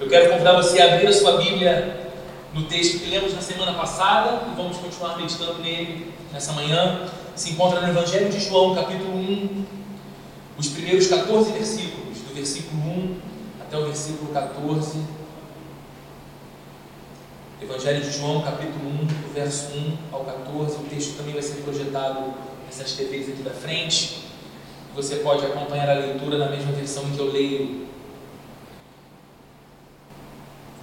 Eu quero convidar você a abrir a sua Bíblia no texto que lemos na semana passada e vamos continuar meditando nele nessa manhã. Se encontra no Evangelho de João, capítulo 1, os primeiros 14 versículos, do versículo 1 até o versículo 14. Evangelho de João, capítulo 1, do verso 1 ao 14. O texto também vai ser projetado nessas TVs aqui da frente. Você pode acompanhar a leitura na mesma versão que eu leio.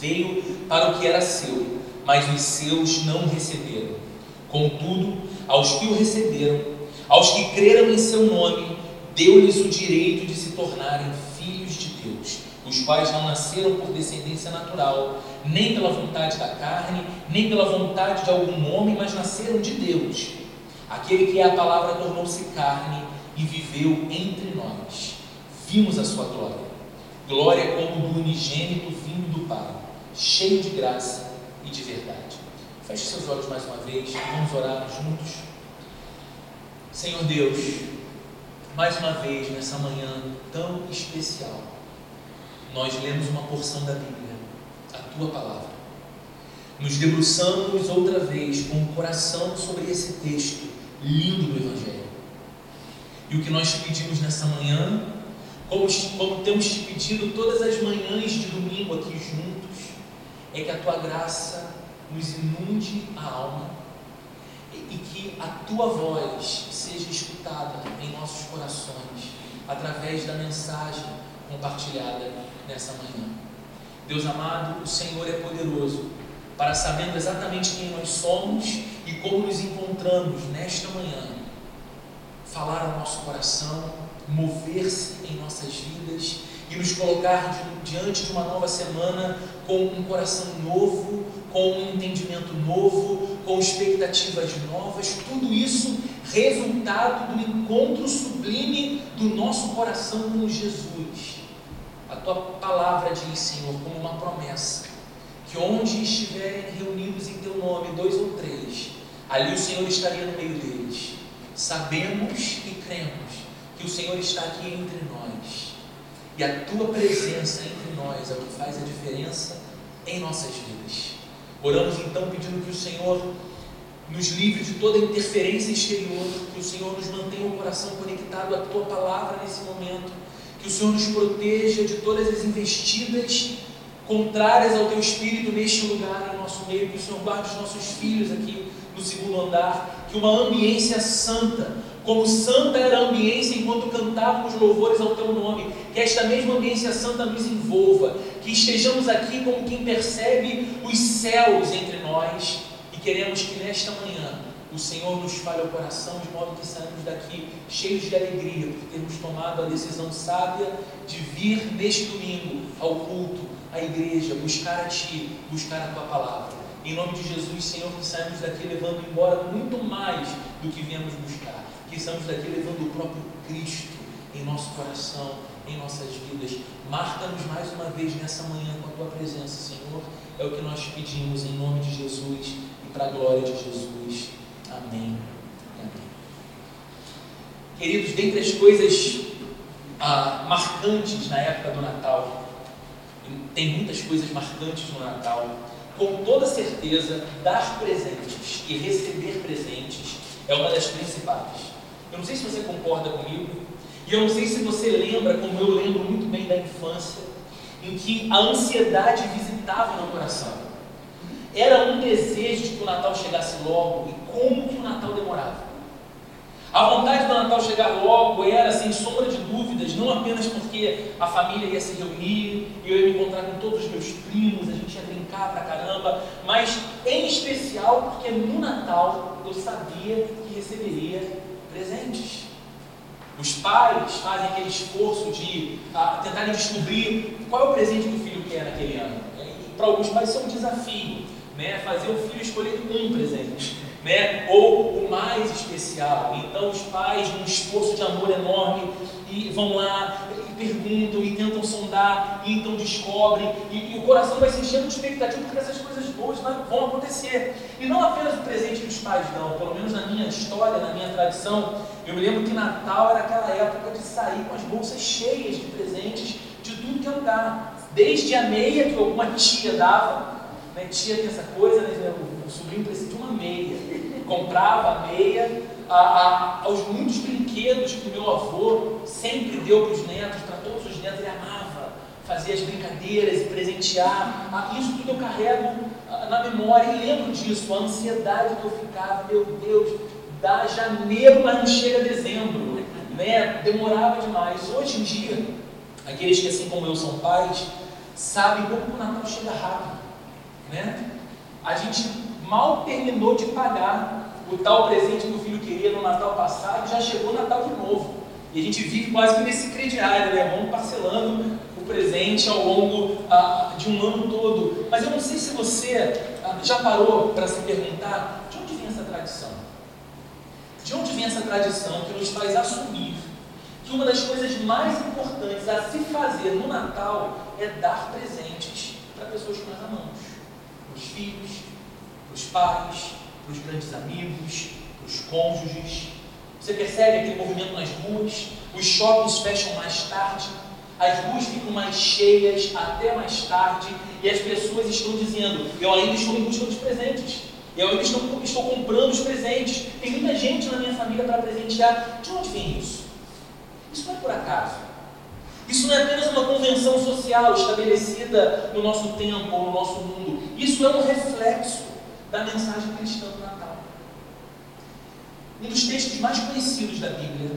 Veio para o que era seu, mas os seus não receberam. Contudo, aos que o receberam, aos que creram em seu nome, deu-lhes o direito de se tornarem filhos de Deus, os quais não nasceram por descendência natural, nem pela vontade da carne, nem pela vontade de algum homem, mas nasceram de Deus. Aquele que é a palavra tornou-se carne e viveu entre nós. Vimos a sua glória, glória como do unigênito vindo do Pai, cheio de graça e de verdade. Feche seus olhos mais uma vez, vamos orar juntos. Senhor Deus, mais uma vez nessa manhã tão especial, nós lemos uma porção da Bíblia, a tua palavra. Nos debruçamos outra vez com o coração sobre esse texto lindo do Evangelho. E o que nós te pedimos nessa manhã, como, como temos te pedido todas as manhãs de domingo aqui juntos, é que a tua graça nos inunde a alma e, que a tua voz seja escutada em nossos corações através da mensagem compartilhada nessa manhã. Deus amado, o Senhor é poderoso para sabendo exatamente quem nós somos e como nos encontramos nesta manhã falar ao nosso coração, mover-se em nossas vidas e nos colocar diante de uma nova semana com um coração novo, com um entendimento novo, com expectativas novas, tudo isso resultado do encontro sublime do nosso coração com Jesus. A tua palavra diz, Senhor, como uma promessa, que onde estiverem reunidos em teu nome, dois ou três, ali o Senhor estaria no meio deles. Sabemos e cremos que o Senhor está aqui entre nós. E a tua presença entre nós é o que faz a diferença em nossas vidas. Oramos então pedindo que o Senhor nos livre de toda interferência exterior, que o Senhor nos mantenha o coração conectado à tua palavra nesse momento, que o Senhor nos proteja de todas as investidas contrárias ao teu espírito neste lugar, em nosso meio, que o Senhor guarde os nossos filhos aqui no segundo andar, que uma ambiência santa, como santa era a ambiência enquanto cantávamos louvores ao teu nome, que esta mesma ambiência santa nos envolva, que estejamos aqui como quem percebe os céus entre nós e queremos que nesta manhã o Senhor nos fale o coração de modo que saímos daqui cheios de alegria por termos tomado a decisão sábia de vir neste domingo ao culto, à igreja, buscar a Ti, buscar a Tua palavra. Em nome de Jesus, Senhor, que saímos daqui levando embora muito mais do que viemos buscar. Que saímos daqui levando o próprio Cristo em nosso coração, em nossas vidas. Marca-nos mais uma vez nessa manhã com a tua presença, Senhor. É o que nós pedimos em nome de Jesus e para a glória de Jesus. Amém. Amém. Queridos, dentre as coisas ah, marcantes na época do Natal, tem muitas coisas marcantes no Natal com toda certeza, dar presentes e receber presentes é uma das principais. Eu não sei se você concorda comigo, e eu não sei se você lembra, como eu lembro muito bem da infância, em que a ansiedade visitava meu coração. Era um desejo de que o Natal chegasse logo e como que o Natal demorava. A vontade do Natal chegar logo era, sem sombra de dúvidas, não apenas porque a família ia se reunir, eu ia me encontrar com todos os meus primos, a gente ia brincar pra caramba, mas em especial porque no Natal eu sabia que receberia presentes. Os pais fazem aquele esforço de ah, tentarem descobrir qual é o presente que o filho quer naquele ano. E para alguns pais isso é um desafio, né? fazer o filho escolher um presente né? ou o mais especial. Então os pais, num esforço de amor enorme, e vão lá perguntam e tentam sondar, e então descobrem, e, e o coração vai se enchendo de expectativa porque essas coisas boas vão acontecer. E não apenas o presente que os pais dão, pelo menos na minha história, na minha tradição, eu me lembro que Natal era aquela época de sair com as bolsas cheias de presentes de tudo que é lugar. Desde a meia que alguma tia dava, né? tia tem essa coisa, né? o sobrinho precisa de uma meia comprava a meia, a, a, aos muitos brinquedos que o meu avô sempre deu para os netos, para todos os netos, ele amava fazer as brincadeiras e presentear. Ah, isso tudo eu carrego ah, na memória e lembro disso, a ansiedade que eu ficava, meu Deus, dá janeiro, mas não chega dezembro. Né? Demorava demais. Hoje em dia, aqueles que assim como eu são pais, sabem como o Natal chega rápido. Né? A gente mal terminou de pagar o tal presente que o filho queria no Natal passado, já chegou Natal de novo. E a gente vive quase que nesse crediário, né? Vamos parcelando o presente ao longo ah, de um ano todo. Mas eu não sei se você ah, já parou para se perguntar de onde vem essa tradição? De onde vem essa tradição que nos faz assumir que uma das coisas mais importantes a se fazer no Natal é dar presentes para pessoas que nós amamos, os filhos, os pais, para os grandes amigos, para os cônjuges. Você percebe aquele movimento nas ruas? Os shoppings fecham mais tarde, as ruas ficam mais cheias até mais tarde, e as pessoas estão dizendo: Eu ainda estou em busca dos presentes. Eu ainda estou, estou comprando os presentes. Tem muita gente na minha família para presentear. De onde vem isso? Isso não é por acaso. Isso não é apenas uma convenção social estabelecida no nosso tempo no nosso mundo. Isso é um reflexo da mensagem cristã do Natal. Um dos textos mais conhecidos da Bíblia,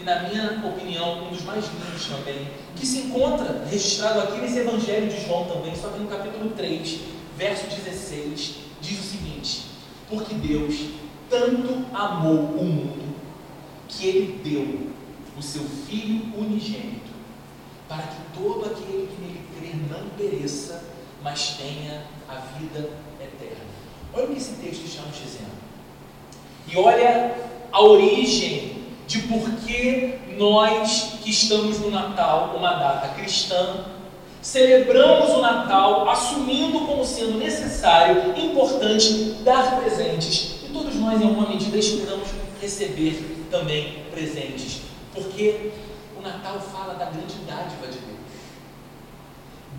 e na minha opinião, um dos mais lindos também, que se encontra registrado aqui nesse Evangelho de João também, só que no capítulo 3, verso 16, diz o seguinte: Porque Deus tanto amou o mundo que ele deu o seu Filho unigênito, para que todo aquele que nele crer não pereça, mas tenha a vida. Olha o que esse texto está nos dizendo. E olha a origem de por que nós que estamos no Natal, uma data cristã, celebramos o Natal assumindo como sendo necessário, importante, dar presentes. E todos nós, em alguma medida, esperamos receber também presentes. Porque o Natal fala da grande dádiva de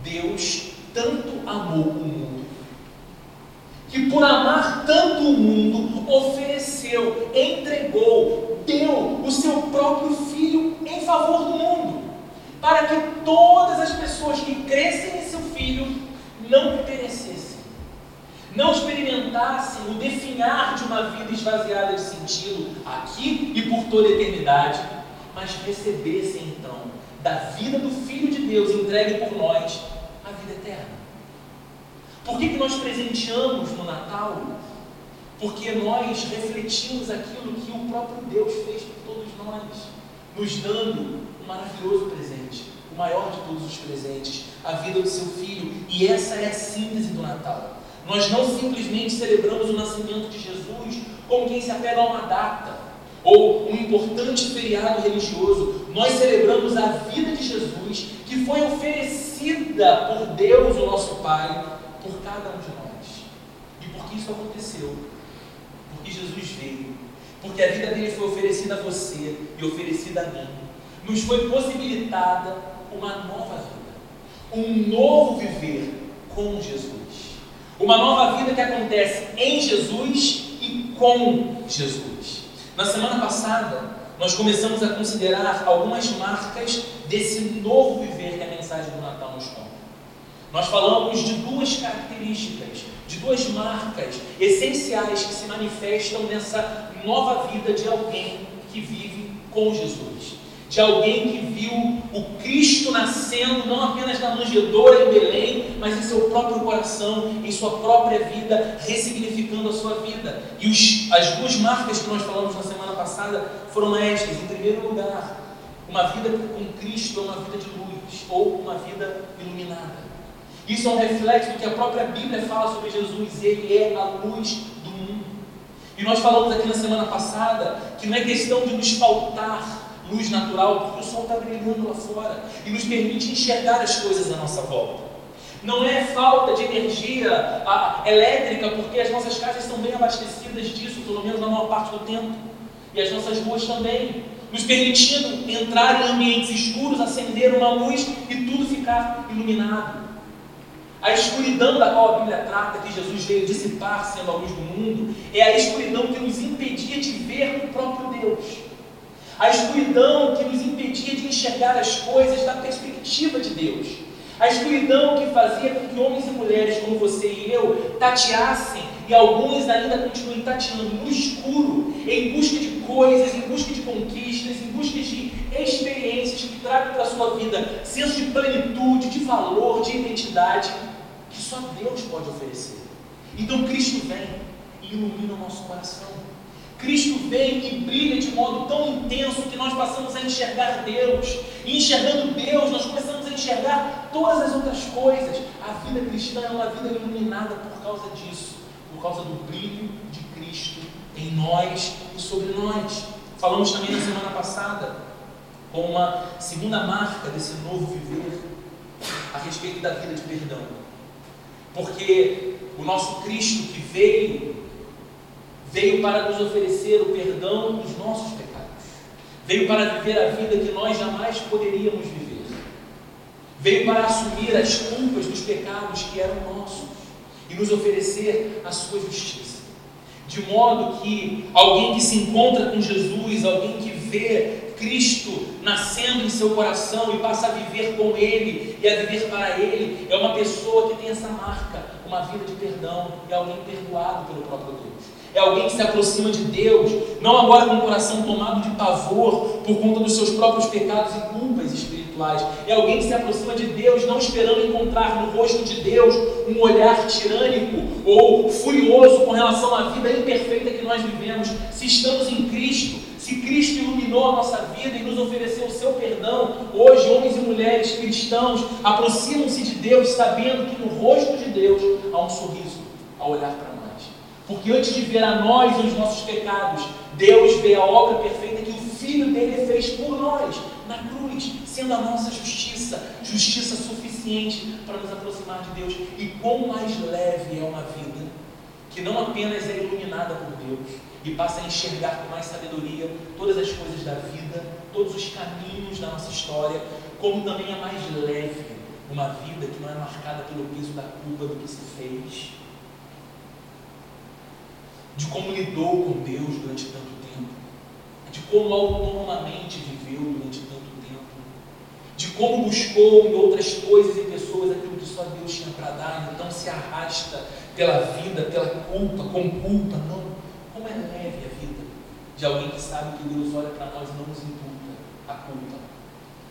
Deus. Deus tanto amou o mundo que por amar tanto o mundo, ofereceu, entregou, deu o seu próprio filho em favor do mundo, para que todas as pessoas que crescem em seu filho não perecessem, não experimentassem o definhar de uma vida esvaziada de sentido aqui e por toda a eternidade, mas recebessem então da vida do Filho de Deus entregue por nós a vida eterna. Por que, que nós presenteamos no Natal? Porque nós refletimos aquilo que o próprio Deus fez por todos nós, nos dando um maravilhoso presente, o maior de todos os presentes, a vida do seu filho. E essa é a síntese do Natal. Nós não simplesmente celebramos o nascimento de Jesus como quem se apega a uma data ou um importante feriado religioso. Nós celebramos a vida de Jesus que foi oferecida por Deus, o nosso Pai, por cada um de nós. E por que isso aconteceu? Porque Jesus veio. Porque a vida dele foi oferecida a você e oferecida a mim. Nos foi possibilitada uma nova vida. Um novo viver com Jesus. Uma nova vida que acontece em Jesus e com Jesus. Na semana passada, nós começamos a considerar algumas marcas desse novo viver que a mensagem do Natal Nós falamos de duas características, de duas marcas essenciais que se manifestam nessa nova vida de alguém que vive com Jesus. De alguém que viu o Cristo nascendo não apenas na manjedoura em Belém, mas em seu próprio coração, em sua própria vida, ressignificando a sua vida. E os, as duas marcas que nós falamos na semana passada foram estas. Em primeiro lugar, uma vida com Cristo é uma vida de luz, ou uma vida iluminada. Isso é um reflexo do que a própria Bíblia fala sobre Jesus. Ele é a luz do mundo. E nós falamos aqui na semana passada que não é questão de nos faltar luz natural, porque o sol está brilhando lá fora e nos permite enxergar as coisas à nossa volta. Não é falta de energia a, elétrica, porque as nossas casas estão bem abastecidas disso, pelo menos na maior parte do tempo. E as nossas ruas também, nos permitindo entrar em ambientes escuros, acender uma luz e tudo ficar iluminado. A escuridão da qual a Bíblia trata, que Jesus veio dissipar sendo a luz do mundo, é a escuridão que nos impedia de ver o próprio Deus. A escuridão que nos impedia de enxergar as coisas da perspectiva de Deus. A escuridão que fazia com que homens e mulheres como você e eu tateassem e alguns ainda continuem tateando no escuro, em busca de coisas, em busca de conquistas, em busca de experiências que tragam para a sua vida senso de plenitude, de valor, de identidade, que só Deus pode oferecer. Então Cristo vem e ilumina o nosso coração. Cristo vem e brilha de modo tão intenso que nós passamos a enxergar Deus. E enxergando Deus, nós começamos a enxergar todas as outras coisas. A vida cristã é uma vida iluminada por causa disso, por causa do brilho de Cristo em nós e sobre nós. Falamos também na semana passada, com uma segunda marca desse novo viver, a respeito da vida de perdão. Porque o nosso Cristo que veio veio para nos oferecer o perdão dos nossos pecados, veio para viver a vida que nós jamais poderíamos viver, veio para assumir as culpas dos pecados que eram nossos e nos oferecer a sua justiça. De modo que alguém que se encontra com Jesus, alguém que vê Cristo nascendo em seu coração e passa a viver com Ele e a viver para Ele, é uma pessoa que tem essa marca, uma vida de perdão, é alguém perdoado pelo próprio Deus. É alguém que se aproxima de Deus, não agora com o coração tomado de pavor por conta dos seus próprios pecados e culpas espirituais. É alguém que se aproxima de Deus, não esperando encontrar no rosto de Deus um olhar tirânico ou furioso com relação à vida imperfeita que nós vivemos. Se estamos em Cristo, se Cristo iluminou a nossa vida e nos ofereceu o seu perdão, hoje homens e mulheres cristãos aproximam-se de Deus sabendo que no rosto de Deus há um sorriso ao olhar para nós. Porque antes de ver a nós e os nossos pecados, Deus vê a obra perfeita que o Filho dele fez por nós, na cruz, sendo a nossa justiça, justiça suficiente para nos aproximar de Deus. E quão mais leve é uma vida que não apenas é iluminada por Deus e passa a enxergar com mais sabedoria todas as coisas da vida, todos os caminhos da nossa história, como também é mais leve uma vida que não é marcada pelo peso da culpa do que se fez de como lidou com Deus durante tanto tempo, de como autonomamente viveu durante tanto tempo, de como buscou em outras coisas e pessoas aquilo que só Deus tinha para dar, então se arrasta pela vida, pela culpa, com culpa, não. Como é leve a vida de alguém que sabe que Deus olha para nós e não nos imputa a culpa,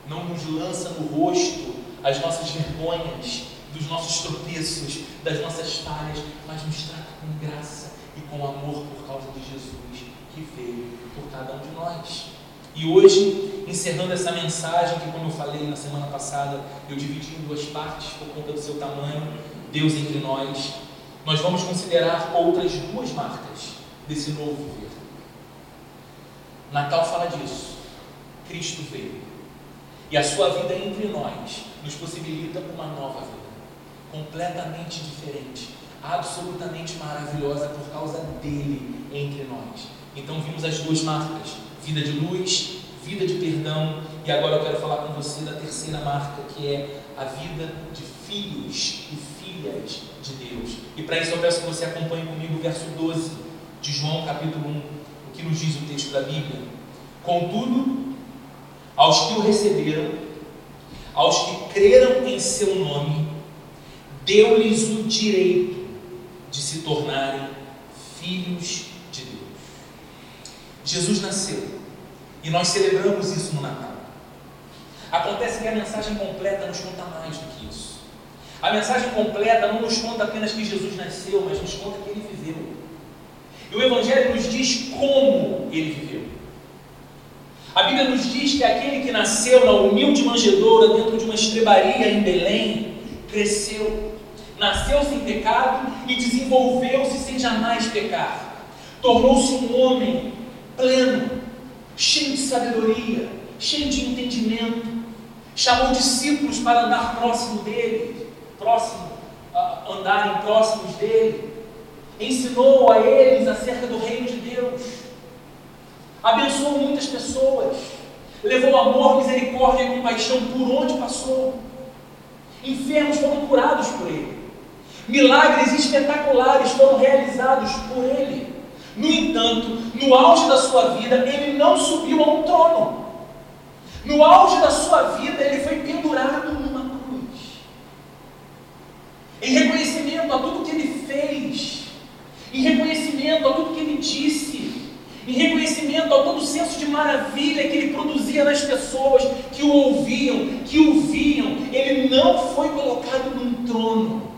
não nos lança no rosto as nossas vergonhas, dos nossos tropeços, das nossas falhas, mas nos trata com graça e com amor por causa de Jesus que veio por cada um de nós. E hoje, encerrando essa mensagem, que como eu falei na semana passada, eu dividi em duas partes por conta do seu tamanho, Deus entre nós, nós vamos considerar outras duas marcas desse novo viver. Natal fala disso. Cristo veio. E a sua vida entre nós nos possibilita uma nova vida, completamente diferente absolutamente maravilhosa por causa dele entre nós. Então vimos as duas marcas: vida de luz, vida de perdão, e agora eu quero falar com você da terceira marca, que é a vida de filhos e filhas de Deus. E para isso eu peço que você acompanhe comigo o verso 12 de João, capítulo 1, o que nos diz o texto da Bíblia. Contudo, aos que o receberam, aos que creram em seu nome, deu-lhes o direito de se tornarem filhos de Deus. Jesus nasceu e nós celebramos isso no Natal. Acontece que a mensagem completa nos conta mais do que isso. A mensagem completa não nos conta apenas que Jesus nasceu, mas nos conta que ele viveu. E o Evangelho nos diz como ele viveu. A Bíblia nos diz que aquele que nasceu na humilde manjedoura, dentro de uma estrebaria em Belém, cresceu, nasceu sem pecado e desenvolveu-se sem jamais pecar. Tornou-se um homem pleno, cheio de sabedoria, cheio de entendimento. Chamou discípulos para andar próximo dele, próximo, andarem próximos dele. Ensinou a eles acerca do reino de Deus abençoou muitas pessoas, levou amor, misericórdia e compaixão por onde passou. Enfermos foram curados por ele. Milagres espetaculares foram realizados por ele. No entanto, no auge da sua vida, ele não subiu a um trono. No auge da sua vida, ele foi pendurado numa cruz. Em reconhecimento a tudo que ele fez, em reconhecimento a tudo que ele disse, em reconhecimento ao todo o senso de maravilha que ele produzia nas pessoas que o ouviam, que o viam. Ele não foi colocado num trono,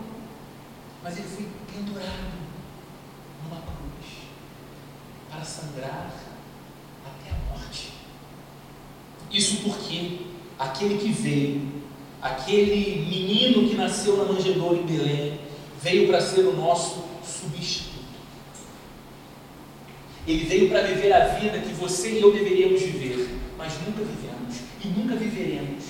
mas ele foi pendurado numa cruz para sangrar até a morte. Isso porque aquele que veio, aquele menino que nasceu na manjedoura em Belém, veio para ser o nosso substituto. Ele veio para viver a vida que você e eu deveríamos viver, mas nunca vivemos e nunca viveremos.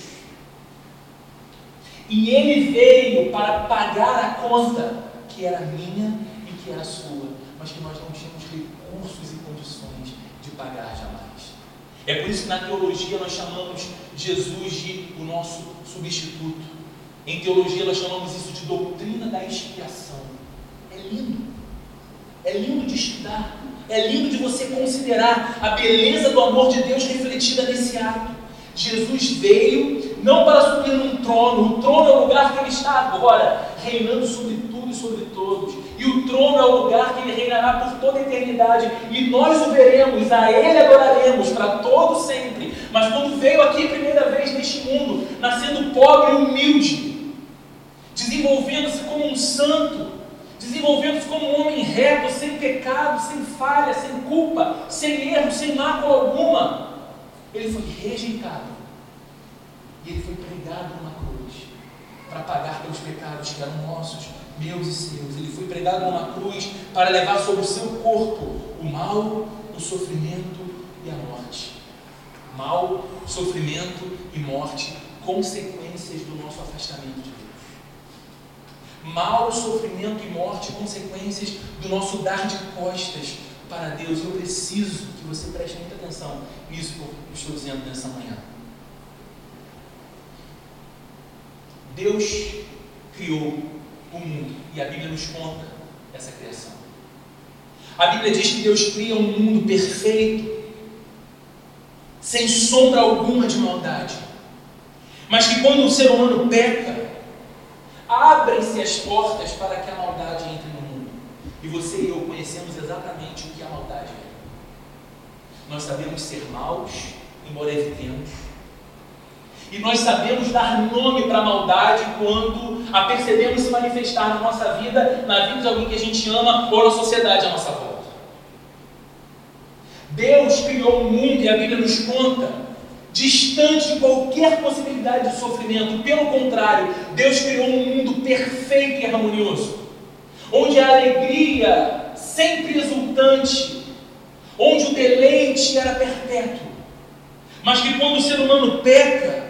E ele veio para pagar a conta que era minha e que era sua, mas que nós não tínhamos recursos e condições de pagar jamais. É por isso que na teologia nós chamamos Jesus de o nosso substituto. Em teologia nós chamamos isso de doutrina da expiação. É lindo. É lindo de estudar. É lindo de você considerar a beleza do amor de Deus refletida nesse ato. Jesus veio não para subir num trono, o trono é o lugar que ele está agora, reinando sobre tudo e sobre todos. E o trono é o lugar que ele reinará por toda a eternidade. E nós o veremos, a ele adoraremos para todo sempre. Mas quando veio aqui primeira vez neste mundo, nascendo pobre e humilde, desenvolvendo-se como um santo, desenvolvendo-se como um homem reto, sem pecado, sem falha, sem culpa, sem erro, sem mácula alguma. Ele foi rejeitado e ele foi pregado numa cruz para pagar pelos pecados que eram nossos, meus e seus. Ele foi pregado numa cruz para levar sobre o seu corpo o mal, o sofrimento e a morte. Mal, sofrimento e morte, consequências do nosso afastamento de Deus mal, sofrimento e morte, consequências do nosso dar de costas para Deus. Eu preciso que você preste muita atenção nisso que eu estou dizendo nessa manhã. Deus criou o mundo e a Bíblia nos conta essa criação. A Bíblia diz que Deus cria um mundo perfeito, sem sombra alguma de maldade, mas que quando o ser humano peca, abrem-se as portas para que a maldade entre no mundo. E você e eu conhecemos exatamente o que a maldade é. Nós sabemos ser maus, embora evitemos. E nós sabemos dar nome para a maldade quando a percebemos se manifestar na nossa vida, na vida de alguém que a gente ama ou na sociedade à nossa volta. Deus criou o mundo e a Bíblia nos conta distante de qualquer possibilidade de sofrimento. Pelo contrário, Deus criou um mundo perfeito e harmonioso, onde a alegria sempre exultante, onde o deleite era perpétuo. Mas que quando o ser humano peca,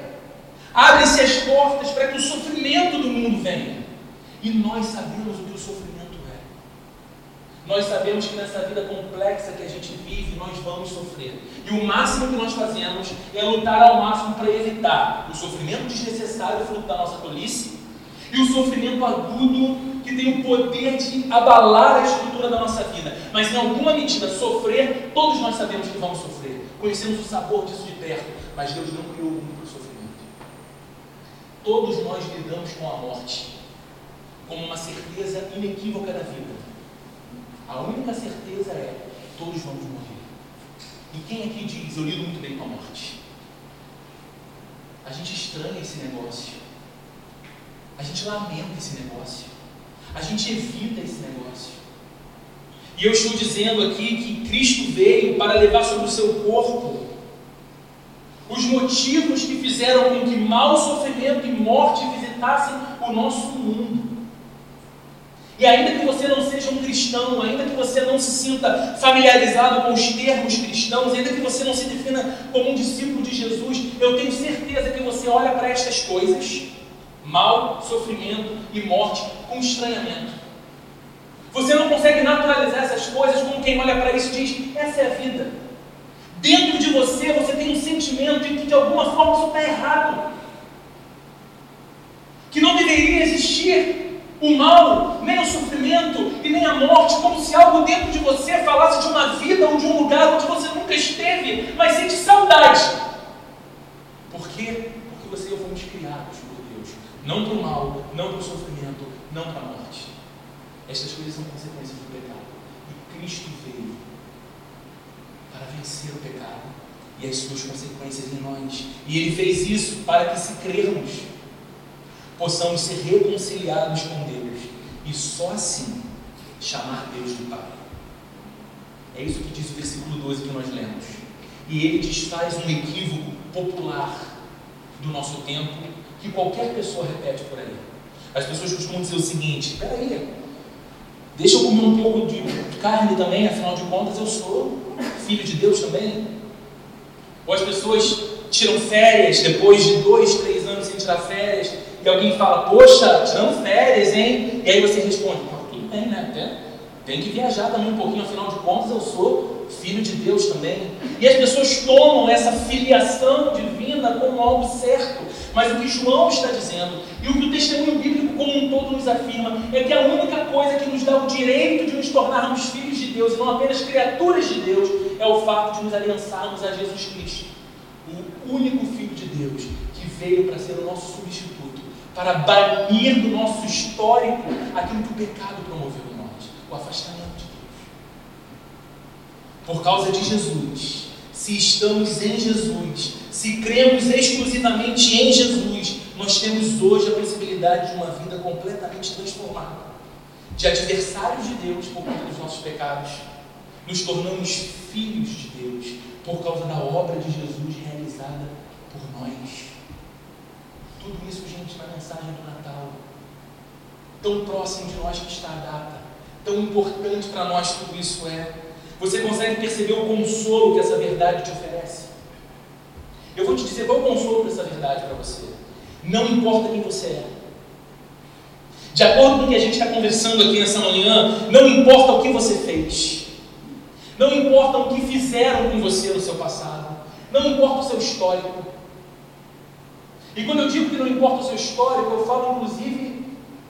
abrem-se as portas para que o sofrimento do mundo venha. E nós sabemos o que o sofrimento nós sabemos que nessa vida complexa que a gente vive, nós vamos sofrer. E o máximo que nós fazemos é lutar ao máximo para evitar o sofrimento desnecessário fruto da nossa tolice e o sofrimento agudo que tem o poder de abalar a estrutura da nossa vida. Mas em alguma medida, sofrer, todos nós sabemos que vamos sofrer. Conhecemos o sabor disso de perto, mas Deus não criou o mundo para o sofrimento. Todos nós lidamos com a morte. como uma certeza inequívoca da vida. A única certeza é: todos vamos morrer. E quem aqui diz, eu lido muito bem com a morte? A gente estranha esse negócio. A gente lamenta esse negócio. A gente evita esse negócio. E eu estou dizendo aqui que Cristo veio para levar sobre o seu corpo os motivos que fizeram com que mal sofrimento e morte visitassem o nosso mundo. E ainda que você não seja um cristão, ainda que você não se sinta familiarizado com os termos cristãos, ainda que você não se defina como um discípulo de Jesus, eu tenho certeza que você olha para estas coisas, mal, sofrimento e morte, com estranhamento. Você não consegue naturalizar essas coisas como quem olha para isso e diz: essa é a vida. Dentro de você, você tem um sentimento de que de alguma forma isso está errado. Que não deveria existir o mal, nem o sofrimento e nem a morte, como se algo dentro de você falasse de uma vida ou de um lugar onde você nunca esteve, mas sente saudade. Por quê? Porque você e eu fomos criados por Deus, não para o mal, não para o sofrimento, não para a morte. Estas coisas são consequências do pecado. E Cristo veio para vencer o pecado e as suas consequências em nós. E Ele fez isso para que, se crermos, possamos ser reconciliados com Deus e só assim chamar Deus de Pai. É isso que diz o versículo 12 que nós lemos. E ele desfaz um equívoco popular do nosso tempo que qualquer pessoa repete por aí. As pessoas costumam dizer o seguinte: peraí, deixa eu comer um pouco de carne também, afinal de contas eu sou filho de Deus também. Ou as pessoas tiram férias depois de dois, três anos sem tirar férias e alguém fala, poxa, tirando férias, hein? E aí você responde, tudo bem, né? Tem, tem que viajar também um pouquinho, afinal de contas eu sou filho de Deus também. E as pessoas tomam essa filiação divina como algo certo. Mas o que João está dizendo, e o que o testemunho bíblico como um todo nos afirma, é que a única coisa que nos dá o direito de nos tornarmos filhos de Deus, e não apenas criaturas de Deus, é o fato de nos aliançarmos a Jesus Cristo, o único Filho de Deus, que veio para ser o nosso substituto para banir do nosso histórico aquilo que o pecado promoveu em nós, o afastamento de Deus. Por causa de Jesus, se estamos em Jesus, se cremos exclusivamente em Jesus, nós temos hoje a possibilidade de uma vida completamente transformada. De adversários de Deus por conta dos nossos pecados, nos tornamos filhos de Deus por causa da obra de Jesus realizada por nós. Tudo isso, gente, na mensagem do Natal. Tão próximo de nós que está a data. Tão importante para nós tudo isso é. Você consegue perceber o consolo que essa verdade te oferece? Eu vou te dizer qual é o consolo dessa verdade para você. Não importa quem você é. De acordo com o que a gente está conversando aqui nessa manhã, não importa o que você fez. Não importa o que fizeram com você no seu passado. Não importa o seu histórico. E quando eu digo que não importa o seu histórico, eu falo inclusive,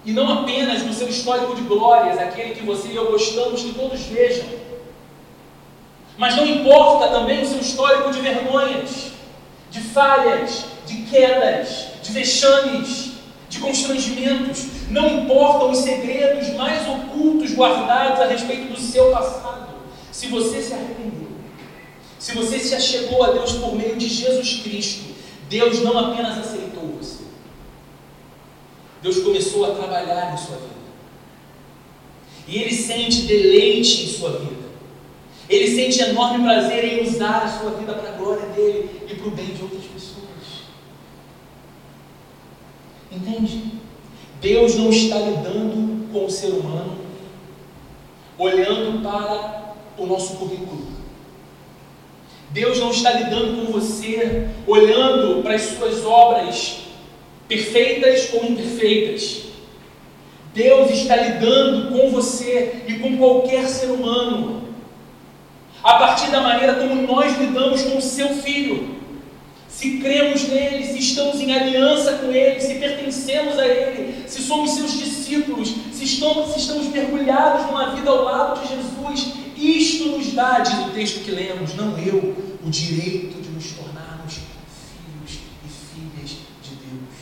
e não apenas no seu histórico de glórias, aquele que você e eu gostamos que todos vejam. Mas não importa também o seu histórico de vergonhas, de falhas, de quedas, de vexames, de constrangimentos. Não importam os segredos mais ocultos guardados a respeito do seu passado. Se você se arrependeu, se você se achegou a Deus por meio de Jesus Cristo, Deus não apenas aceitou você, Deus começou a trabalhar em sua vida. E Ele sente deleite em sua vida. Ele sente enorme prazer em usar a sua vida para a glória dele e para o bem de outras pessoas. Entende? Deus não está lidando com o ser humano olhando para o nosso currículo. Deus não está lidando com você olhando para as suas obras perfeitas ou imperfeitas. Deus está lidando com você e com qualquer ser humano a partir da maneira como nós lidamos com o seu filho. Se cremos nele, se estamos em aliança com ele, se pertencemos a ele, se somos seus discípulos, se estamos, se estamos mergulhados numa vida ao lado de Jesus, isto nos dá, diz o texto que lemos, não eu, o direito de nos tornarmos filhos e filhas de Deus.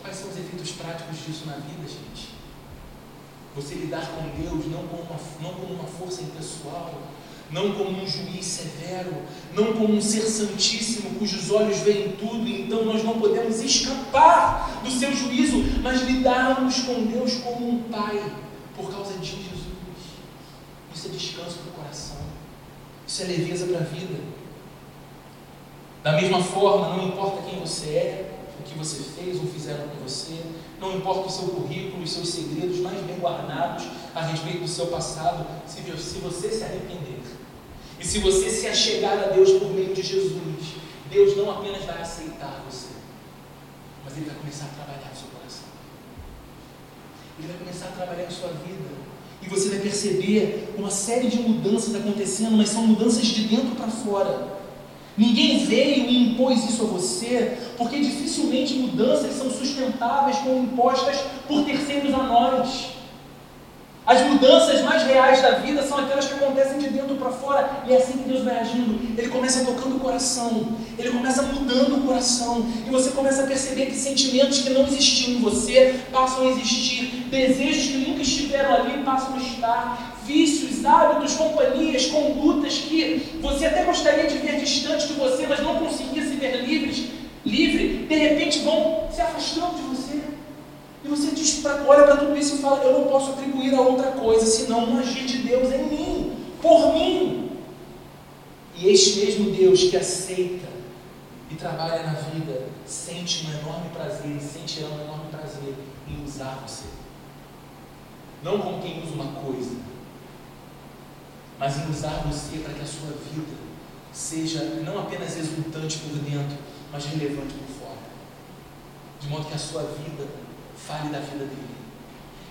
Quais são os efeitos práticos disso na vida, gente? Você lidar com Deus não como uma, não como uma força impessoal, não como um juiz severo, não como um ser santíssimo cujos olhos veem tudo, então nós não podemos escapar do seu juízo, mas lidarmos com Deus como um pai, por causa de Jesus. É descanso para o coração, isso é leveza para a vida. Da mesma forma, não importa quem você é, o que você fez ou fizeram com você, não importa o seu currículo, os seus segredos mais bem guardados a respeito do seu passado, se você se arrepender e se você se achegar a Deus por meio de Jesus, Deus não apenas vai aceitar você, mas Ele vai começar a trabalhar no seu coração. Ele vai começar a trabalhar na sua vida. E você vai perceber uma série de mudanças acontecendo, mas são mudanças de dentro para fora. Ninguém veio e impôs isso a você, porque dificilmente mudanças são sustentáveis como impostas por terceiros a nós. As mudanças mais reais da vida são aquelas que acontecem de dentro para fora, e é assim que Deus vai agindo. Ele começa tocando o coração, ele começa mudando o coração, e você começa a perceber que sentimentos que não existiam em você passam a existir, desejos que nunca estiveram ali passam a estar, vícios, hábitos, companhias, condutas que você até gostaria de ver distante de você, mas não conseguia se ver livres, livre, de repente vão se afastando de você. E você diz, olha para tudo isso e fala: Eu não posso atribuir a outra coisa senão um agir de Deus em mim, por mim. E este mesmo Deus que aceita e trabalha na vida sente um enorme prazer e sentirá um enorme prazer em usar você. Não como quem usa uma coisa, mas em usar você para que a sua vida seja não apenas exultante por dentro, mas relevante por fora. De modo que a sua vida fale da vida dele,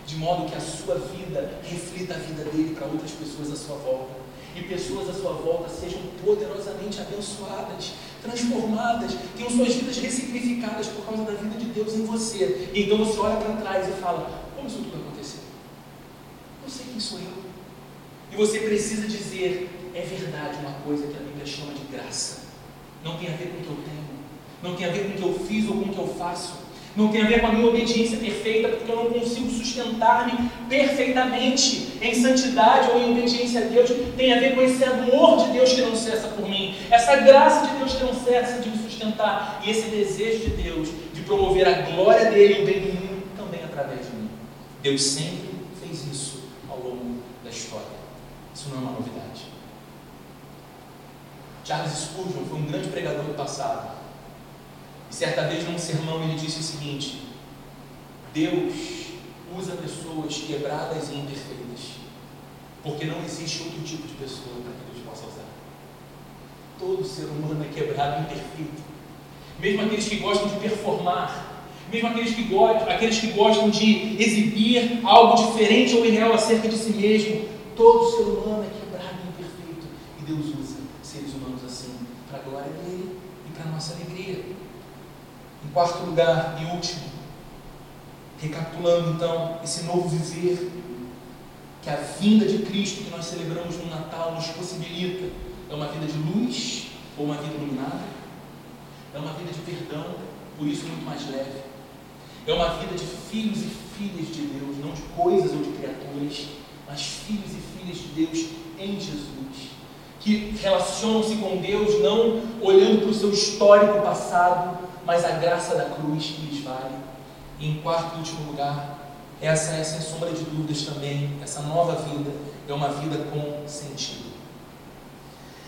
de modo que a sua vida reflita a vida dele para outras pessoas à sua volta. E pessoas à sua volta sejam poderosamente abençoadas, transformadas, tenham suas vidas ressignificadas por causa da vida de Deus em você. E então você olha para trás e fala: Como isso tudo aconteceu? Eu sei quem sou eu. E você precisa dizer: É verdade uma coisa que a Bíblia chama de graça. Não tem a ver com o que eu tenho, não tem a ver com o que eu fiz ou com o que eu faço não tem a ver com a minha obediência perfeita, porque eu não consigo sustentar-me perfeitamente em santidade ou em obediência a Deus. Tem a ver com esse amor de Deus que não cessa por mim, essa graça de Deus que não cessa de me sustentar, e esse desejo de Deus de promover a glória dele e o bem do mundo também através de mim. Deus sempre fez isso ao longo da história. Isso não é uma novidade. Charles Spurgeon foi um grande pregador do passado. Certa vez, num sermão, ele disse o seguinte: Deus usa pessoas quebradas e imperfeitas, porque não existe outro tipo de pessoa para que Deus possa usar. Todo ser humano é quebrado e imperfeito. Mesmo aqueles que gostam de performar, mesmo aqueles que, gostam, aqueles que gostam de exibir algo diferente ou irreal acerca de si mesmo, todo ser humano é quebrado e imperfeito. E Deus usa seres humanos assim, para a glória dele e para a nossa alegria. Em quarto lugar e último, recapitulando então esse novo viver que a vinda de Cristo que nós celebramos no Natal nos possibilita, é uma vida de luz ou uma vida iluminada, é uma vida de perdão, por isso muito mais leve, é uma vida de filhos e filhas de Deus, não de coisas ou de criaturas, mas filhos e filhas de Deus em Jesus, que relacionam-se com Deus não olhando para o seu histórico passado, mas a graça da cruz que lhes vale. E em quarto e último lugar, essa é sem sombra de dúvidas também, essa nova vida é uma vida com sentido.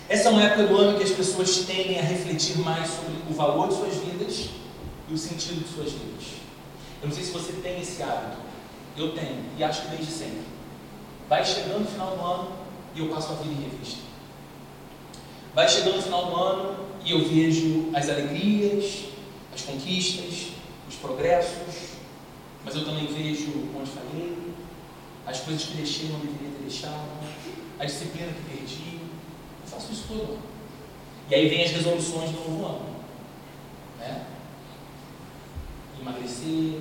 Essa é uma época do ano que as pessoas tendem a refletir mais sobre o valor de suas vidas e o sentido de suas vidas. Eu não sei se você tem esse hábito, eu tenho, e acho que desde sempre. Vai chegando o final do ano e eu passo a vida em revista. Vai chegando o final do ano e eu vejo as alegrias, as conquistas, os progressos, mas eu também vejo onde falhei, as coisas que deixei não deveria ter deixado, a disciplina que perdi. Eu faço isso todo ano. E aí vem as resoluções do novo ano. Né? Emagrecer,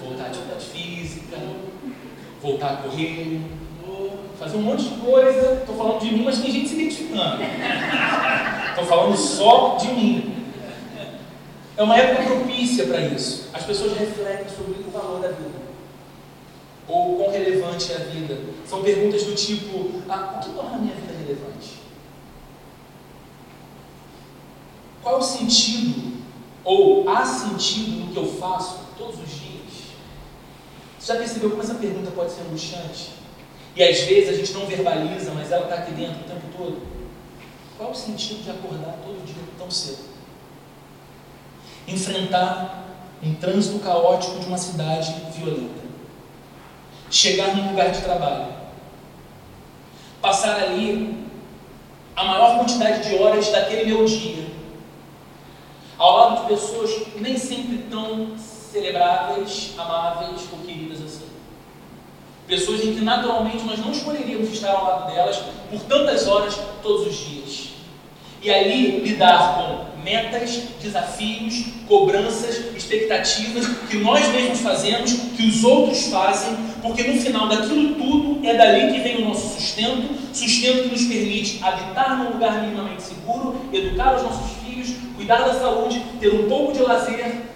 voltar à atividade física, voltar a correr, fazer um monte de coisa. Estou falando de mim, mas tem gente se identificando. Estou falando só de mim. É uma época propícia para isso. As pessoas refletem sobre o valor da vida. Ou quão relevante é a vida? São perguntas do tipo: ah, o que torna a minha vida relevante? Qual é o sentido, ou há sentido no que eu faço todos os dias? Você já percebeu como essa pergunta pode ser angustiante? E às vezes a gente não verbaliza, mas ela está aqui dentro o tempo todo. Qual é o sentido de acordar todo dia tão cedo? Enfrentar um trânsito caótico de uma cidade violenta. Chegar num lugar de trabalho. Passar ali a maior quantidade de horas daquele meu dia. Ao lado de pessoas nem sempre tão celebráveis, amáveis ou queridas assim. Pessoas em que naturalmente nós não escolheríamos estar ao lado delas por tantas horas todos os dias. E ali lidar com metas, desafios, cobranças, expectativas que nós mesmos fazemos, que os outros fazem, porque no final daquilo tudo é dali que vem o nosso sustento, sustento que nos permite habitar num lugar minimamente seguro, educar os nossos filhos, cuidar da saúde, ter um pouco de lazer,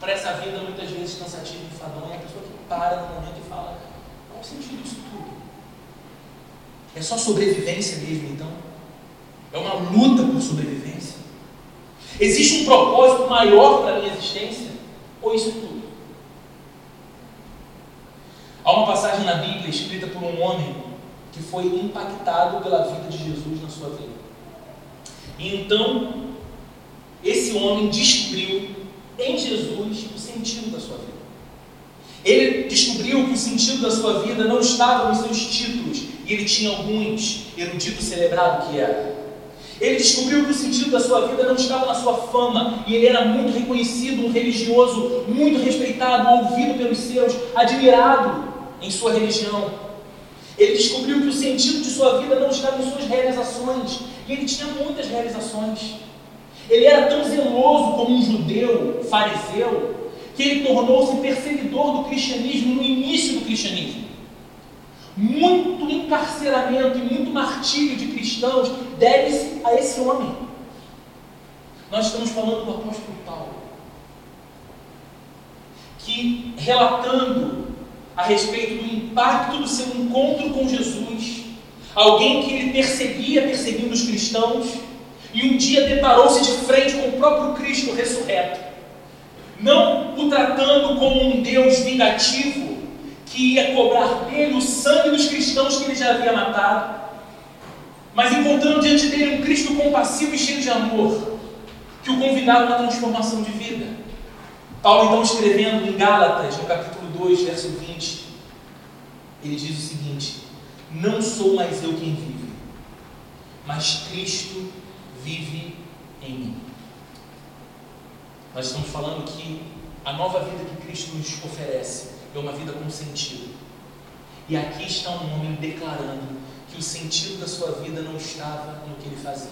para essa vida muitas vezes cansativa e enfadonha, a pessoa que para no momento e fala: qual o sentido disso tudo? É só sobrevivência mesmo, então? É uma luta por sobrevivência? Existe um propósito maior para a minha existência? Ou isso tudo? Há uma passagem na Bíblia escrita por um homem que foi impactado pela vida de Jesus na sua vida. E então, esse homem descobriu em Jesus o sentido da sua vida. Ele descobriu que o sentido da sua vida não estava nos seus títulos, e ele tinha alguns, erudito celebrado que era. Ele descobriu que o sentido da sua vida não estava na sua fama, e ele era muito reconhecido, um religioso, muito respeitado, ouvido pelos seus, admirado em sua religião. Ele descobriu que o sentido de sua vida não estava em suas realizações, e ele tinha muitas realizações. Ele era tão zeloso como um judeu, fariseu, que ele tornou-se perseguidor do cristianismo no início do cristianismo. Muito encarceramento e muito martírio de cristãos deve-se a esse homem. Nós estamos falando do apóstolo Paulo, que relatando a respeito do impacto do seu encontro com Jesus, alguém que ele perseguia perseguindo os cristãos, e um dia deparou-se de frente com o próprio Cristo ressurreto, não o tratando como um Deus vingativo que ia cobrar dele o sangue dos cristãos que ele já havia matado, mas encontrando diante dele um Cristo compassivo e cheio de amor, que o convidava a uma transformação de vida. Paulo, então, escrevendo em Gálatas, no capítulo 2, verso 20, ele diz o seguinte: Não sou mais eu quem vive, mas Cristo vive em mim. Nós estamos falando que a nova vida que Cristo nos oferece é uma vida com sentido. E aqui está um homem declarando que o sentido da sua vida não estava no que ele fazia.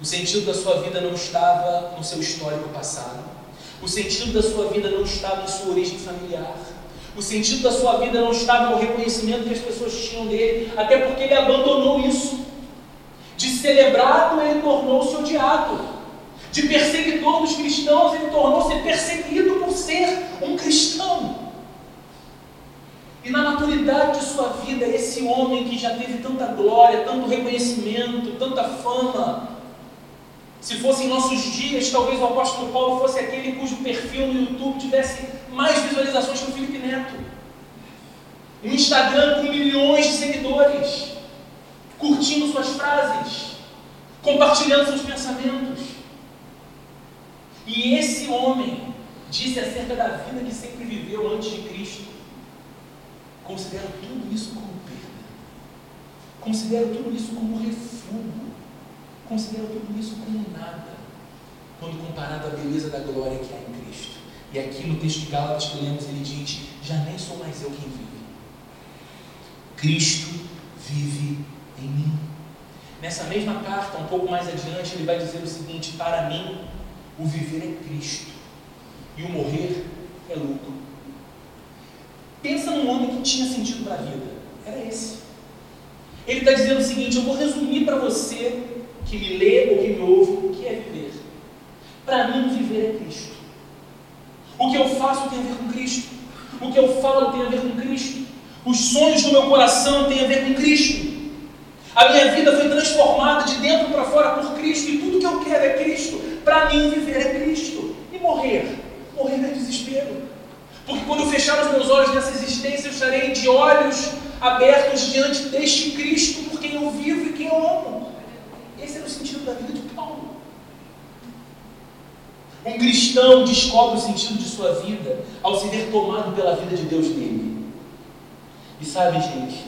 O sentido da sua vida não estava no seu histórico passado. O sentido da sua vida não estava em sua origem familiar. O sentido da sua vida não estava no reconhecimento que as pessoas tinham dele, até porque ele abandonou isso. De celebrado, ele tornou-se odiado. De perseguidor dos cristãos, ele tornou-se perseguido por ser um cristão. E na maturidade de sua vida, esse homem que já teve tanta glória, tanto reconhecimento, tanta fama, se fosse em nossos dias, talvez o apóstolo Paulo fosse aquele cujo perfil no YouTube tivesse mais visualizações que o Felipe Neto. Um Instagram com milhões de seguidores curtindo suas frases, compartilhando seus pensamentos. E esse homem disse acerca da vida que sempre viveu antes de Cristo: considero tudo isso como perda, considero tudo isso como refúgio, considero tudo isso como nada, quando comparado à beleza da glória que há em Cristo. E aqui no texto de Gálatas que lemos, ele diz: Já nem sou mais eu quem vive. Cristo vive em mim. Nessa mesma carta, um pouco mais adiante, ele vai dizer o seguinte: Para mim, o viver é Cristo e o morrer é lucro. Pensa num homem que tinha sentido para a vida. Era esse. Ele está dizendo o seguinte: Eu vou resumir para você que me lê ou que me ouve o que é viver. Para mim, viver é Cristo. O que eu faço tem a ver com Cristo. O que eu falo tem a ver com Cristo. Os sonhos do meu coração têm a ver com Cristo. A minha vida foi transformada de dentro para fora por Cristo e tudo que eu quero é Cristo. Para mim, viver é Cristo. E morrer? Morrer é desespero. Porque quando fechar os meus olhos nessa existência, eu estarei de olhos abertos diante deste Cristo por quem eu vivo e quem eu amo. Esse era o sentido da vida de Paulo. Um cristão descobre o sentido de sua vida ao se ver tomado pela vida de Deus nele. E sabe, gente,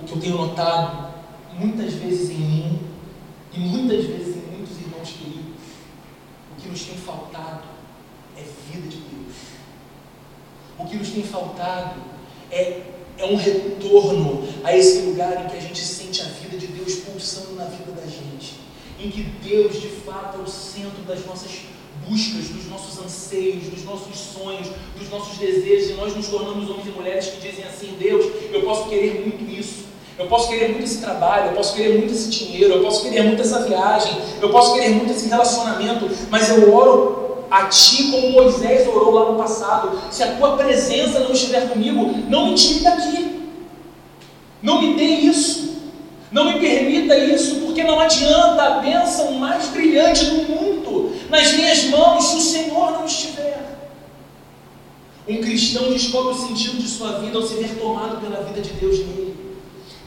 o que eu tenho notado muitas vezes em mim e muitas vezes em muitos irmãos queridos, o que nos tem faltado é vida de Deus. O que nos tem faltado é, é um retorno a esse lugar em que a gente sente a vida de Deus pulsando na vida da gente, em que Deus de fato é o centro das nossas buscas, dos nossos anseios, dos nossos sonhos, dos nossos desejos, e nós nos tornamos homens e mulheres que dizem assim: Deus, eu posso querer muito isso, eu posso querer muito esse trabalho, eu posso querer muito esse dinheiro, eu posso querer muito essa viagem, eu posso querer muito esse relacionamento, mas eu oro a Ti como Moisés orou lá no passado. Se a Tua presença não estiver comigo, não me tire daqui, não me dê isso. Não me permita isso, porque não adianta a bênção mais brilhante do mundo nas minhas mãos se o Senhor não estiver. Um cristão descobre o sentido de sua vida ao se ver tomado pela vida de Deus nele.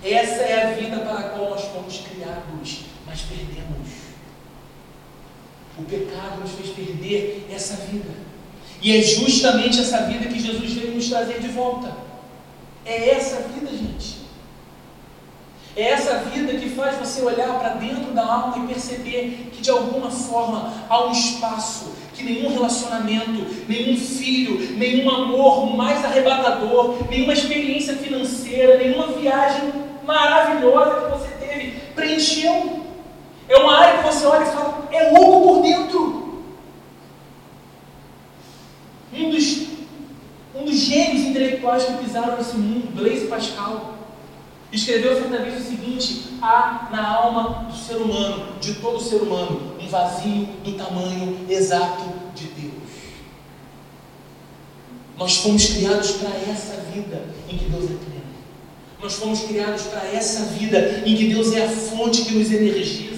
Essa é a vida para a qual nós fomos criados, mas perdemos. O pecado nos fez perder essa vida. E é justamente essa vida que Jesus veio nos trazer de volta. É essa vida, gente. É essa vida que faz você olhar para dentro da alma e perceber que de alguma forma há um espaço que nenhum relacionamento, nenhum filho, nenhum amor mais arrebatador, nenhuma experiência financeira, nenhuma viagem maravilhosa que você teve preencheu. É uma área que você olha e fala, é louco por dentro. Um dos, um dos gênios intelectuais que pisaram nesse mundo, Blaise Pascal, Escreveu certa vez o seguinte: há na alma do ser humano, de todo ser humano, um vazio do tamanho exato de Deus. Nós fomos criados para essa vida em que Deus é pleno. Nós fomos criados para essa vida em que Deus é a fonte que nos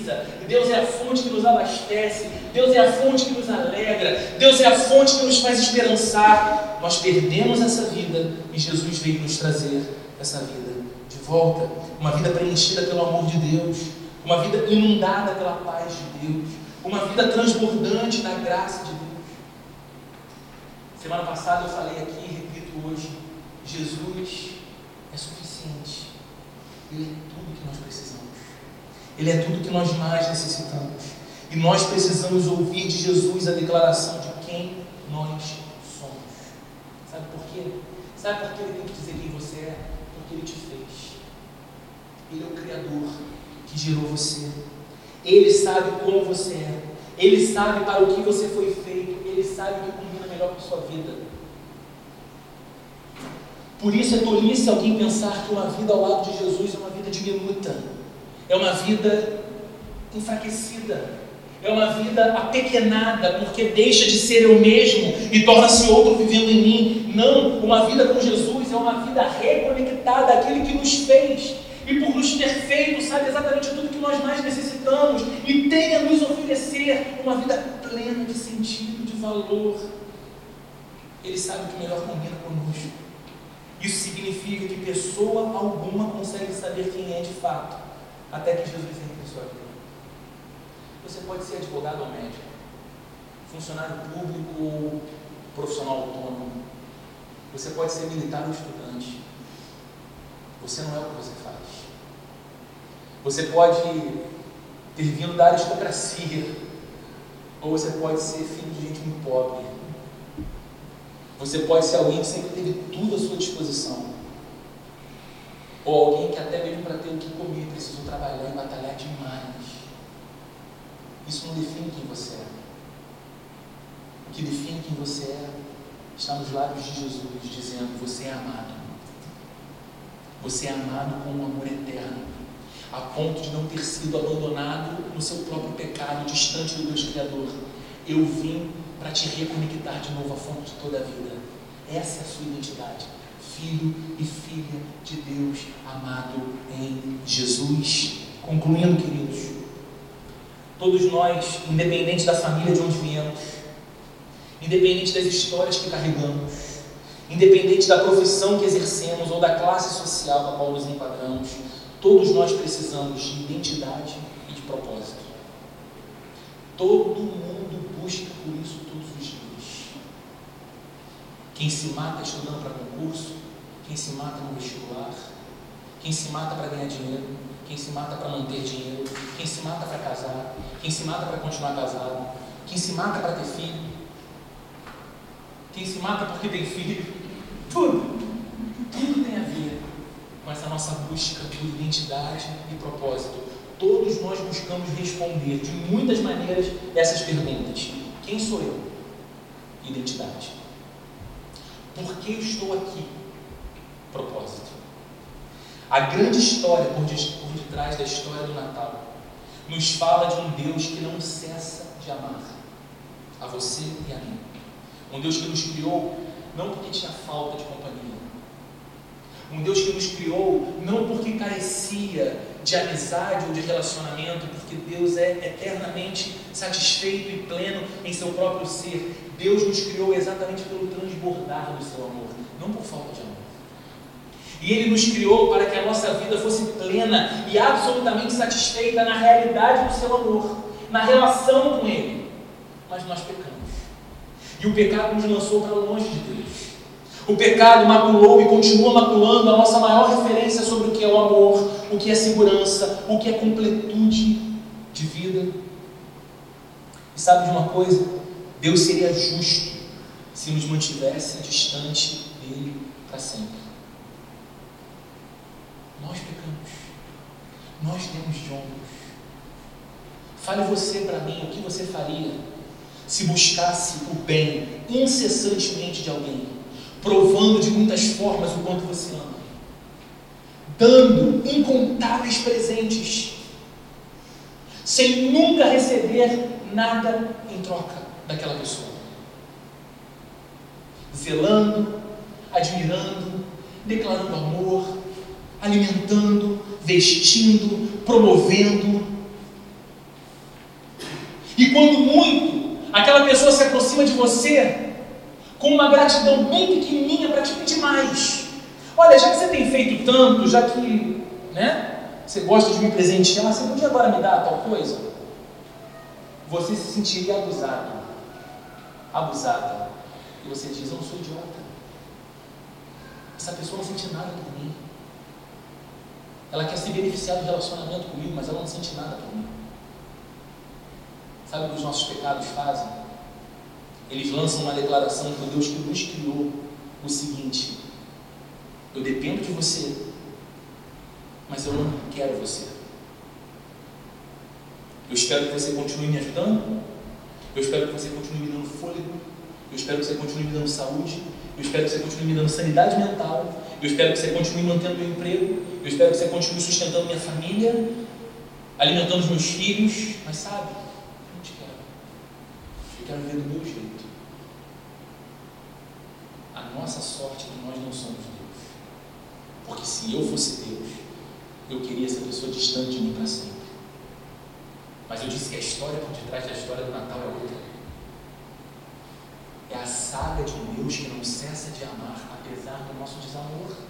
energiza, Deus é a fonte que nos abastece, Deus é a fonte que nos alegra, Deus é a fonte que nos faz esperançar. Nós perdemos essa vida e Jesus veio nos trazer essa vida volta, uma vida preenchida pelo amor de Deus, uma vida inundada pela paz de Deus, uma vida transbordante da graça de Deus. Semana passada eu falei aqui e repito hoje: Jesus é suficiente, Ele é tudo que nós precisamos, Ele é tudo que nós mais necessitamos. E nós precisamos ouvir de Jesus a declaração de quem nós somos. Sabe por quê? Sabe por que Ele tem que dizer quem você é? Porque Ele te fez. Ele é o Criador que gerou você. Ele sabe como você é. Ele sabe para o que você foi feito. Ele sabe o que combina melhor com a sua vida. Por isso é tolice alguém pensar que uma vida ao lado de Jesus é uma vida diminuta, é uma vida enfraquecida, é uma vida apequenada, porque deixa de ser eu mesmo e torna-se outro vivendo em mim. Não, uma vida com Jesus é uma vida reconectada àquele que nos fez e por nos ter feito, sabe exatamente tudo que nós mais necessitamos e tem a nos oferecer uma vida plena de sentido, de valor. Ele sabe o que melhor combina conosco. Isso significa que pessoa alguma consegue saber quem é de fato, até que Jesus entre em sua vida. Você pode ser advogado ou médico, funcionário público ou profissional autônomo. Você pode ser militar ou estudante. Você não é o que você faz. Você pode ter vindo da aristocracia, ou você pode ser filho de gente muito pobre. Você pode ser alguém que sempre teve tudo à sua disposição. Ou alguém que até mesmo para ter o que comer precisou trabalhar e batalhar demais. Isso não define quem você é. O que define quem você é está nos lábios de Jesus, dizendo: Você é amado. Você é amado com um amor eterno a ponto de não ter sido abandonado no seu próprio pecado, distante do Deus Criador. Eu vim para te reconectar de novo à fonte de toda a vida. Essa é a sua identidade. Filho e filha de Deus, amado em Jesus. Concluindo, queridos, todos nós, independente da família de onde viemos, independente das histórias que carregamos, independente da profissão que exercemos ou da classe social a qual nos enquadramos, todos nós precisamos de identidade e de propósito. Todo mundo busca por isso todos os dias. Quem se mata estudando para concurso, quem se mata no vestibular, quem se mata para ganhar dinheiro, quem se mata para manter dinheiro, quem se mata para casar, quem se mata para continuar casado, quem se mata para ter filho, quem se mata porque tem filho, tudo, tudo tem a ver com essa nossa busca por identidade e propósito. Todos nós buscamos responder de muitas maneiras essas perguntas. Quem sou eu? Identidade. Por que estou aqui? Propósito. A grande história por, detrás da história do Natal nos fala de um Deus que não cessa de amar a você e a mim. Um Deus que nos criou não porque tinha falta de companhia. Um Deus que nos criou não porque carecia de amizade ou de relacionamento, porque Deus é eternamente satisfeito e pleno em seu próprio ser. Deus nos criou exatamente pelo transbordar do seu amor, não por falta de amor. E Ele nos criou para que a nossa vida fosse plena e absolutamente satisfeita na realidade do seu amor, na relação com Ele. Mas nós pecamos. E o pecado nos lançou para longe de Deus. O pecado maculou e continua maculando a nossa maior referência sobre o que é o amor, o que é segurança, o que é completude de vida. E sabe de uma coisa? Deus seria justo se nos mantivesse distante dele para sempre. Nós pecamos. Nós temos de ombros. Fale você para mim o que você faria se buscasse o bem incessantemente de alguém, provando de muitas formas o quanto você ama, dando incontáveis presentes, sem nunca receber nada em troca daquela pessoa, zelando, admirando, declarando amor, alimentando, vestindo, promovendo. E quando muito, aquela pessoa se aproxima de você com uma gratidão bem pequenininha para te pedir mais. Olha, já que você tem feito tanto, já que né, você gosta de me presentear, você podia agora me dar tal coisa? Você se sentiria abusado, abusada. E você diz: Eu não sou idiota. Essa pessoa não sente nada por mim. Ela quer se beneficiar do relacionamento comigo, mas ela não sente nada por mim. Sabe o que os nossos pecados fazem? Eles lançam uma declaração para Deus que nos criou o seguinte: Eu dependo de você, mas eu não quero você. Eu espero que você continue me ajudando. Eu espero que você continue me dando fôlego. Eu espero que você continue me dando saúde. Eu espero que você continue me dando sanidade mental. Eu espero que você continue mantendo meu emprego. Eu espero que você continue sustentando minha família, alimentando os meus filhos. Mas sabe, eu não te quero. Eu quero viver do meu jeito. A nossa sorte é que nós não somos Deus. Porque se eu fosse Deus, eu queria essa pessoa distante de mim para sempre. Mas eu disse que a história por detrás da história do Natal é outra. É a saga de um Deus que não cessa de amar, apesar do nosso desamor.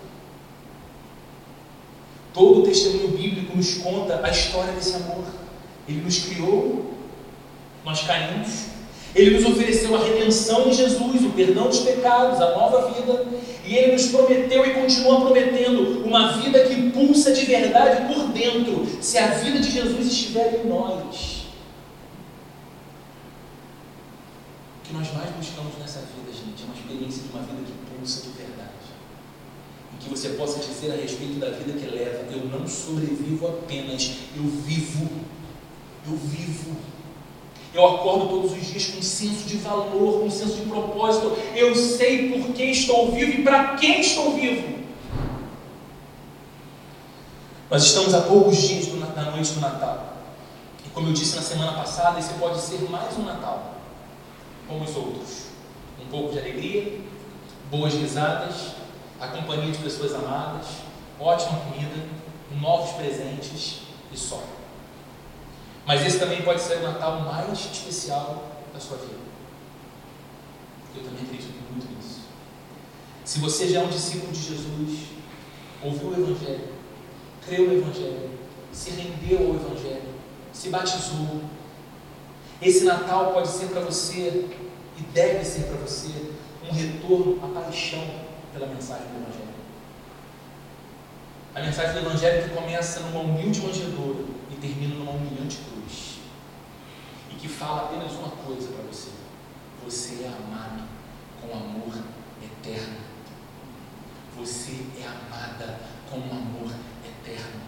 Todo o testemunho bíblico nos conta a história desse amor. Ele nos criou, nós caímos, ele nos ofereceu a redenção em Jesus, o perdão dos pecados, a nova vida, e ele nos prometeu e continua prometendo uma vida que pulsa de verdade por dentro, se a vida de Jesus estiver em nós. O que nós mais buscamos nessa vida, gente, é uma experiência de uma vida que que você possa dizer a respeito da vida que leva: eu não sobrevivo apenas, eu vivo. Eu vivo. Eu acordo todos os dias com um senso de valor, com um senso de propósito. Eu sei por que estou vivo e para quem estou vivo. Nós estamos a poucos dias da noite do Natal. E como eu disse na semana passada, esse pode ser mais um Natal, como os outros. Um pouco de alegria, boas risadas, a companhia de pessoas amadas, ótima comida, novos presentes e só. Mas esse também pode ser o Natal mais especial da sua vida. Eu também acredito muito nisso. Se você já é um discípulo de Jesus, ouviu o Evangelho, creu no Evangelho, se rendeu ao Evangelho, se batizou, esse Natal pode ser para você e deve ser para você um retorno à paixão pela mensagem do Evangelho. A mensagem do Evangelho que começa numa humilde manjedoura e termina numa humilhante cruz. E que fala apenas uma coisa para você: você é amado com amor eterno. Você é amada com um amor eterno.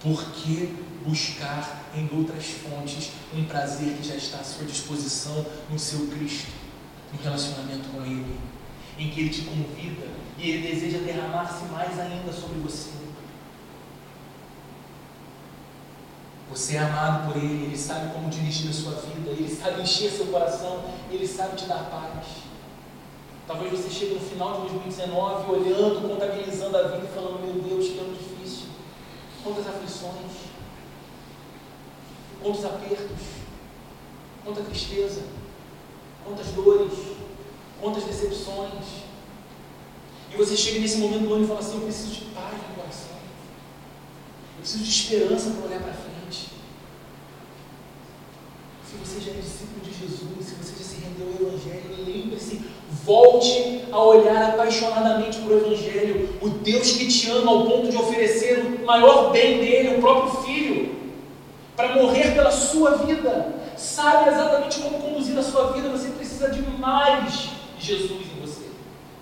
Por que buscar em outras fontes um prazer que já está à sua disposição no seu Cristo, um relacionamento com Ele, em que Ele te convida e Ele deseja derramar-se mais ainda sobre você. Você é amado por Ele, Ele sabe como dirigir a sua vida, Ele sabe encher seu coração, Ele sabe te dar paz. Talvez você chegue no final de 2019 olhando, contabilizando a vida e falando: Meu Deus, que ano difícil, quantas aflições, quantos apertos, quanta tristeza, quantas dores, quantas decepções. E você chega nesse momento do ano e fala assim: Eu preciso de paz no coração, eu preciso de esperança para olhar para frente. Se você já é discípulo de Jesus, se você já se rendeu ao Evangelho, lembre-se, volte a olhar apaixonadamente para o Evangelho, o Deus que te ama ao ponto de oferecer o maior bem dele, o próprio Filho, para morrer pela sua vida, sabe exatamente como conduzir a sua vida, você precisa de mais Jesus em você.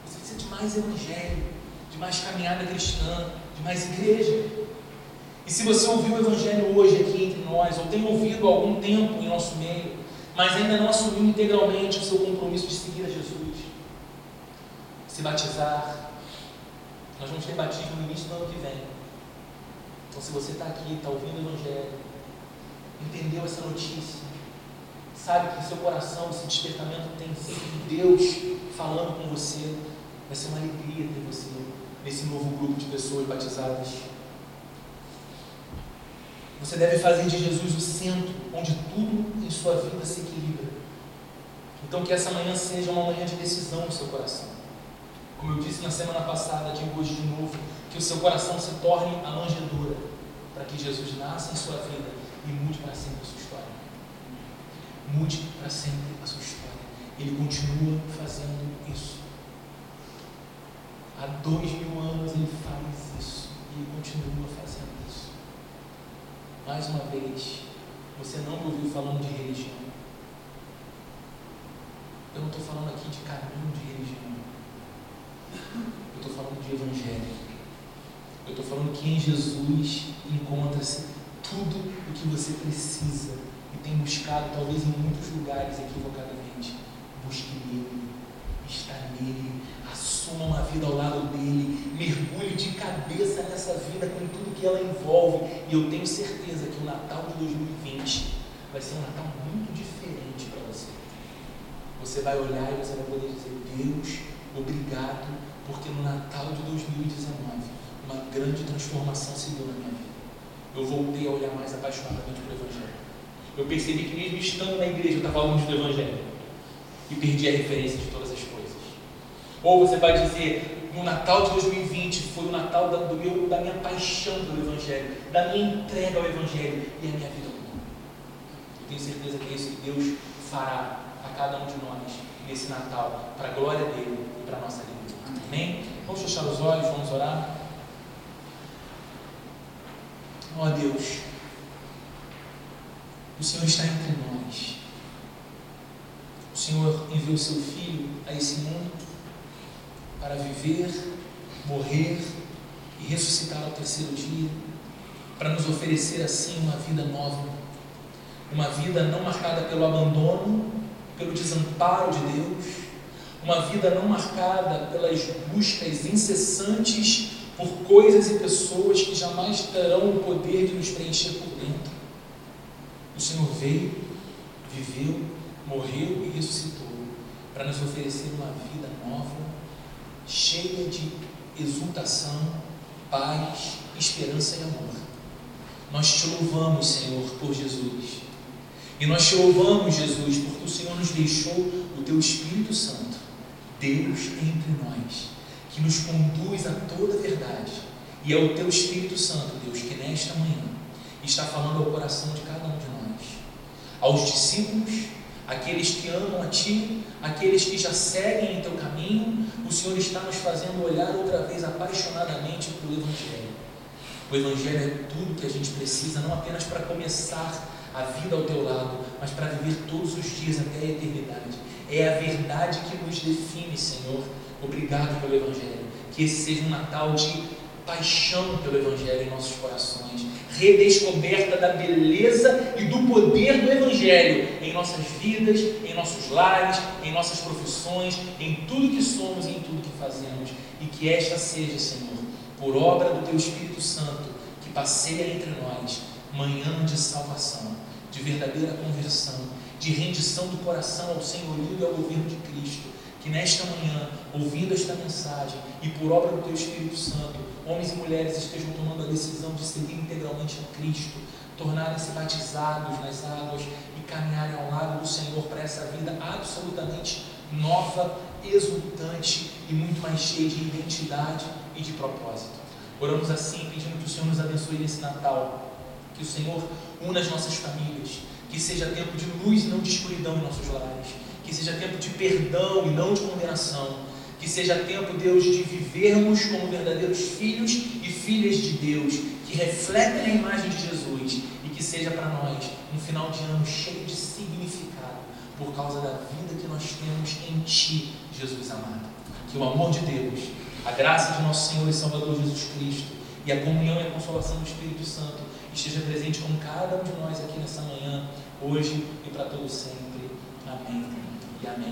Você precisa de mais evangelho, de mais caminhada cristã, de mais igreja. E se você ouviu o evangelho hoje aqui entre nós, ou tem ouvido há algum tempo em nosso meio, mas ainda não assumiu integralmente o seu compromisso de seguir a Jesus, se batizar, nós vamos ter batismo no início do ano que vem. Então, se você está aqui, está ouvindo o Evangelho, entendeu essa notícia, sabe que seu coração, esse despertamento tem sido Deus falando com você, vai ser uma alegria ter você nesse novo grupo de pessoas batizadas. Você deve fazer de Jesus o centro onde tudo em sua vida se equilibra. Então, que essa manhã seja uma manhã de decisão no seu coração. Como eu disse na semana passada, digo hoje de novo, que o seu coração se torne a manjedoura, para que Jesus nasça em sua vida e mude para sempre. Mude para sempre a sua história. Ele continua fazendo isso. Há dois mil anos ele faz isso e continua fazendo isso. Mais uma vez, você não me ouviu falando de religião. Eu não estou falando aqui de caminho de religião. Eu estou falando de evangelho. Eu estou falando que em Jesus encontra-se tudo o que você precisa tem buscado, talvez em muitos lugares equivocadamente. Busque nele, está nele, assuma uma vida ao lado dele, mergulhe de cabeça nessa vida com tudo que ela envolve. E eu tenho certeza que o Natal de 2020 vai ser um Natal muito diferente para você. Você vai olhar e você vai poder dizer: Deus, obrigado, porque no Natal de 2019 uma grande transformação se deu na minha vida. Eu voltei a olhar mais apaixonadamente para o Evangelho. Eu percebi que mesmo estando na igreja eu estava longe do Evangelho e perdi a referência de todas as coisas. Ou você vai dizer, no Natal de 2020 foi o Natal da, do meu, da minha paixão pelo Evangelho, da minha entrega ao Evangelho e a minha vida mudou. Eu tenho certeza que é isso que Deus fará a cada um de nós nesse Natal, para a glória dele e para a nossa vida. Amém? Vamos fechar os olhos, vamos orar. Ó oh, Deus, o Senhor está entre nós. O Senhor enviou seu Filho a esse mundo para viver, morrer e ressuscitar ao terceiro dia, para nos oferecer assim uma vida nova, uma vida não marcada pelo abandono, pelo desamparo de Deus, uma vida não marcada pelas buscas incessantes por coisas e pessoas que jamais terão o poder de nos preencher por dentro. O Senhor veio, viveu, morreu e ressuscitou para nos oferecer uma vida nova cheia de exultação, paz, esperança e amor. Nós te louvamos, Senhor, por Jesus. E nós te louvamos, Jesus, porque o Senhor nos deixou o teu Espírito Santo, Deus entre nós, que nos conduz a toda a verdade. E é o teu Espírito Santo, Deus, que nesta manhã está falando ao coração de cada um aos discípulos, aqueles que amam a Ti, aqueles que já seguem em Teu caminho, o Senhor está nos fazendo olhar outra vez apaixonadamente para o Evangelho. O Evangelho é tudo que a gente precisa, não apenas para começar a vida ao Teu lado, mas para viver todos os dias até a eternidade. É a verdade que nos define, Senhor. Obrigado pelo Evangelho. Que esse seja um Natal de paixão pelo Evangelho em nossos corações, redescoberta da beleza e do poder do Evangelho em nossas vidas, em nossos lares, em nossas profissões, em tudo que somos e em tudo que fazemos. E que esta seja, Senhor, por obra do Teu Espírito Santo, que passeia entre nós, manhã de salvação, de verdadeira conversão, de rendição do coração ao Senhorio e ao governo de Cristo. Que nesta manhã, ouvindo esta mensagem e por obra do Teu Espírito Santo, homens e mulheres estejam tomando a decisão de seguir integralmente a Cristo, tornarem-se batizados nas águas e caminharem ao lado do Senhor para essa vida absolutamente nova, exultante e muito mais cheia de identidade e de propósito. Oramos assim, pedindo que o Senhor nos abençoe nesse Natal, que o Senhor una as nossas famílias, que seja tempo de luz e não de escuridão em nossos lares, que seja tempo de perdão e não de condenação que seja tempo, Deus, de vivermos como verdadeiros filhos e filhas de Deus, que refletem a imagem de Jesus e que seja para nós um final de ano cheio de significado por causa da vida que nós temos em Ti, Jesus amado. Que o amor de Deus, a graça de nosso Senhor e Salvador Jesus Cristo e a comunhão e a consolação do Espírito Santo esteja presente com cada um de nós aqui nessa manhã, hoje e para todo sempre. Amém e amém.